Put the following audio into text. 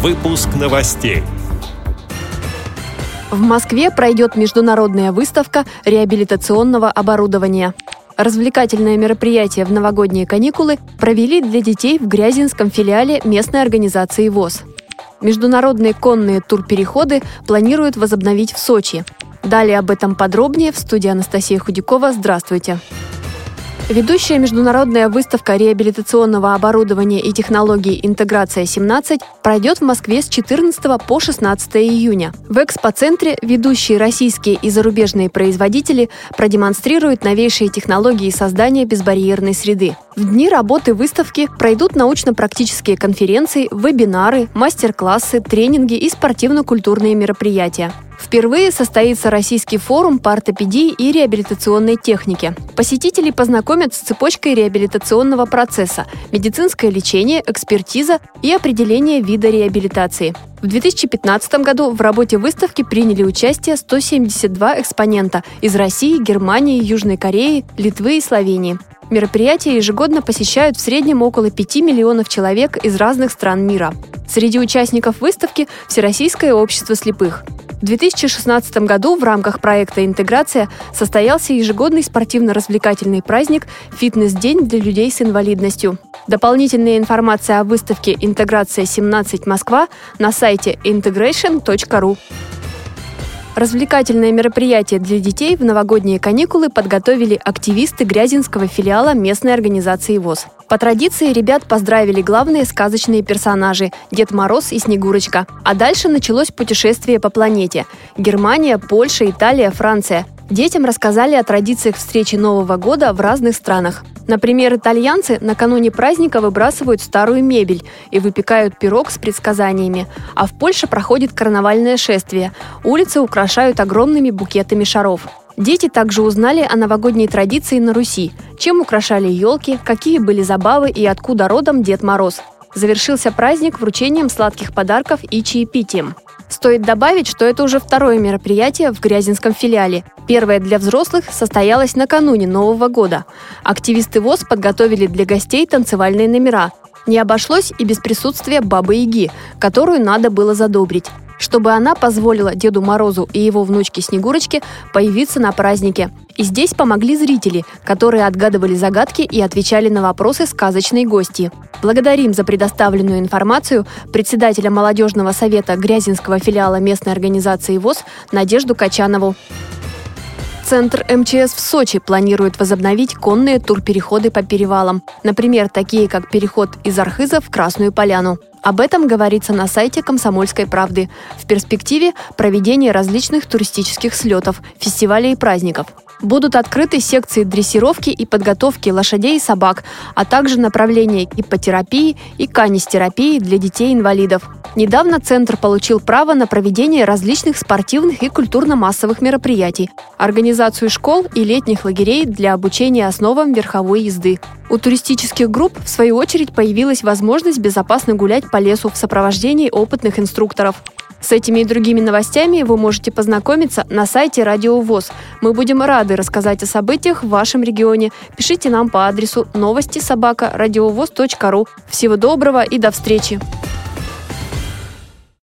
Выпуск новостей. В Москве пройдет международная выставка реабилитационного оборудования. Развлекательное мероприятие в новогодние каникулы провели для детей в Грязинском филиале местной организации ВОЗ. Международные конные турпереходы планируют возобновить в Сочи. Далее об этом подробнее в студии Анастасия Худякова. Здравствуйте. Ведущая международная выставка реабилитационного оборудования и технологий «Интеграция-17» пройдет в Москве с 14 по 16 июня. В экспоцентре ведущие российские и зарубежные производители продемонстрируют новейшие технологии создания безбарьерной среды. В дни работы выставки пройдут научно-практические конференции, вебинары, мастер-классы, тренинги и спортивно-культурные мероприятия. Впервые состоится Российский форум по ортопедии и реабилитационной технике. Посетители познакомят с цепочкой реабилитационного процесса, медицинское лечение, экспертиза и определение вида реабилитации. В 2015 году в работе выставки приняли участие 172 экспонента из России, Германии, Южной Кореи, Литвы и Словении. Мероприятия ежегодно посещают в среднем около 5 миллионов человек из разных стран мира. Среди участников выставки – Всероссийское общество слепых – в 2016 году в рамках проекта «Интеграция» состоялся ежегодный спортивно-развлекательный праздник «Фитнес-день для людей с инвалидностью». Дополнительная информация о выставке «Интеграция-17 Москва» на сайте integration.ru. Развлекательное мероприятие для детей в новогодние каникулы подготовили активисты Грязинского филиала местной организации ВОЗ. По традиции ребят поздравили главные сказочные персонажи – Дед Мороз и Снегурочка. А дальше началось путешествие по планете – Германия, Польша, Италия, Франция. Детям рассказали о традициях встречи Нового года в разных странах. Например, итальянцы накануне праздника выбрасывают старую мебель и выпекают пирог с предсказаниями. А в Польше проходит карнавальное шествие. Улицы украшают огромными букетами шаров. Дети также узнали о новогодней традиции на Руси, чем украшали елки, какие были забавы и откуда родом Дед Мороз. Завершился праздник вручением сладких подарков и чаепитием. Стоит добавить, что это уже второе мероприятие в Грязинском филиале. Первое для взрослых состоялось накануне Нового года. Активисты ВОЗ подготовили для гостей танцевальные номера. Не обошлось и без присутствия Бабы-Яги, которую надо было задобрить чтобы она позволила Деду Морозу и его внучке Снегурочке появиться на празднике. И здесь помогли зрители, которые отгадывали загадки и отвечали на вопросы сказочной гости. Благодарим за предоставленную информацию председателя молодежного совета Грязинского филиала местной организации ВОЗ Надежду Качанову. Центр МЧС в Сочи планирует возобновить конные турпереходы по перевалам. Например, такие как переход из Архиза в Красную Поляну. Об этом говорится на сайте «Комсомольской правды». В перспективе проведение различных туристических слетов, фестивалей и праздников. Будут открыты секции дрессировки и подготовки лошадей и собак, а также направления ипотерапии и канистерапии для детей-инвалидов. Недавно Центр получил право на проведение различных спортивных и культурно-массовых мероприятий, организацию школ и летних лагерей для обучения основам верховой езды. У туристических групп, в свою очередь, появилась возможность безопасно гулять по лесу в сопровождении опытных инструкторов. С этими и другими новостями вы можете познакомиться на сайте Радио ВОЗ. Мы будем рады рассказать о событиях в вашем регионе. Пишите нам по адресу новости собака ру. Всего доброго и до встречи!